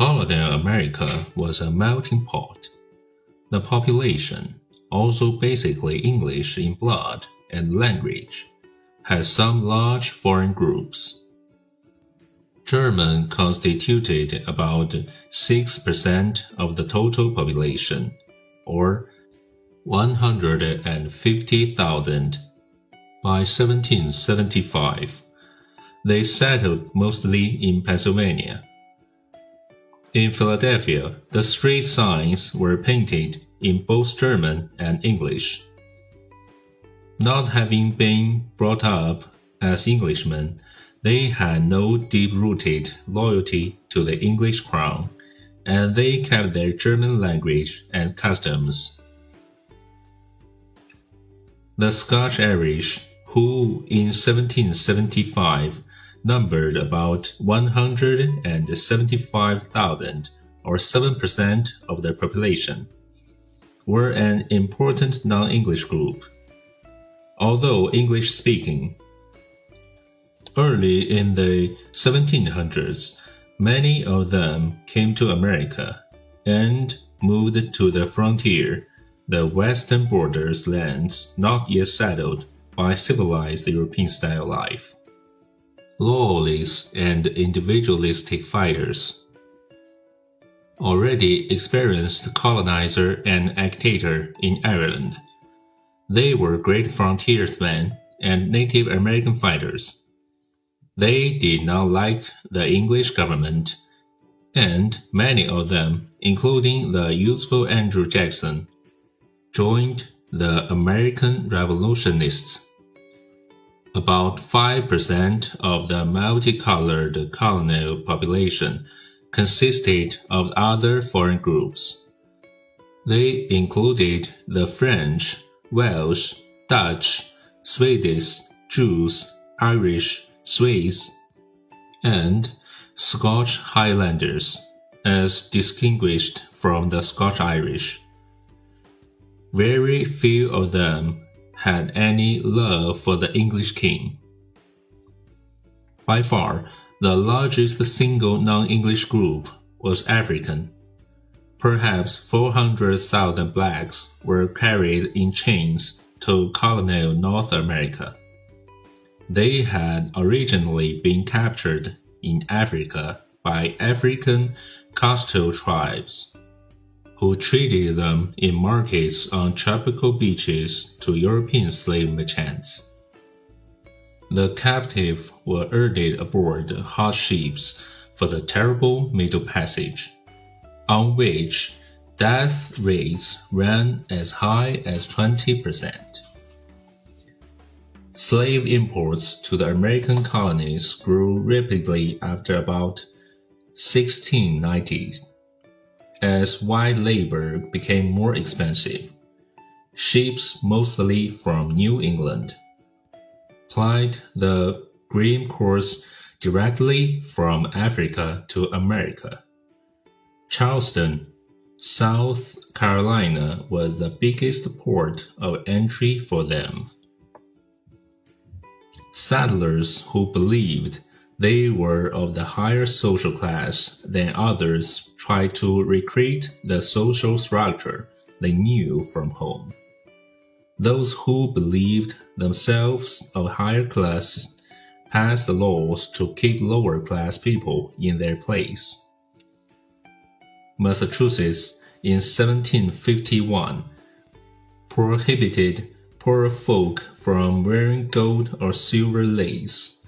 Colonial America was a melting pot. The population, also basically English in blood and language, had some large foreign groups. German constituted about 6% of the total population, or 150,000. By 1775, they settled mostly in Pennsylvania. In Philadelphia, the street signs were painted in both German and English. Not having been brought up as Englishmen, they had no deep rooted loyalty to the English crown, and they kept their German language and customs. The Scotch Irish, who in 1775 numbered about 175,000 or 7% of the population, were an important non English group although English speaking. Early in the 1700s, many of them came to America and moved to the frontier, the western borders lands not yet settled by civilized European style life. Loyalists and individualistic fighters. Already experienced colonizer and agitator in Ireland they were great frontiersmen and Native American fighters. They did not like the English government, and many of them, including the youthful Andrew Jackson, joined the American Revolutionists. About 5% of the multicolored colonial population consisted of other foreign groups. They included the French, Welsh, Dutch, Swedish, Jews, Irish, Swiss, and Scotch Highlanders, as distinguished from the Scotch Irish. Very few of them had any love for the English king. By far, the largest single non English group was African. Perhaps 400,000 blacks were carried in chains to colonial North America. They had originally been captured in Africa by African coastal tribes, who traded them in markets on tropical beaches to European slave merchants. The captive were herded aboard hot ships for the terrible Middle Passage on which death rates ran as high as 20%. Slave imports to the American colonies grew rapidly after about 1690 as white labor became more expensive. Ships, mostly from New England, plied the grain course directly from Africa to America. Charleston, South Carolina was the biggest port of entry for them. Settlers who believed they were of the higher social class than others tried to recreate the social structure they knew from home. Those who believed themselves of higher class passed the laws to keep lower class people in their place. Massachusetts in 1751 prohibited poor folk from wearing gold or silver lace.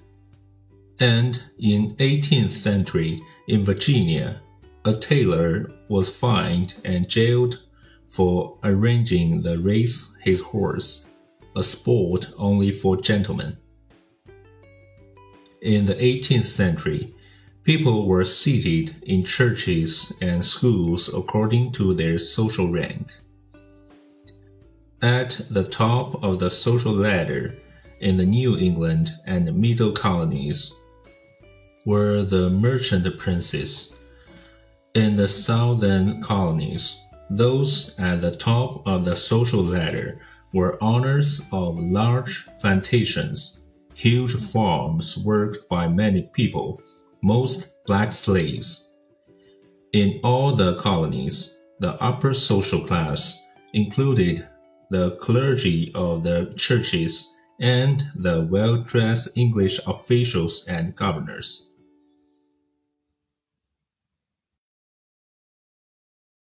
And in 18th century in Virginia, a tailor was fined and jailed for arranging the race his horse, a sport only for gentlemen. In the 18th century, People were seated in churches and schools according to their social rank. At the top of the social ladder in the New England and Middle colonies were the merchant princes. In the southern colonies, those at the top of the social ladder were owners of large plantations, huge farms worked by many people most black slaves. In all the colonies, the upper social class included the clergy of the churches and the well dressed English officials and governors.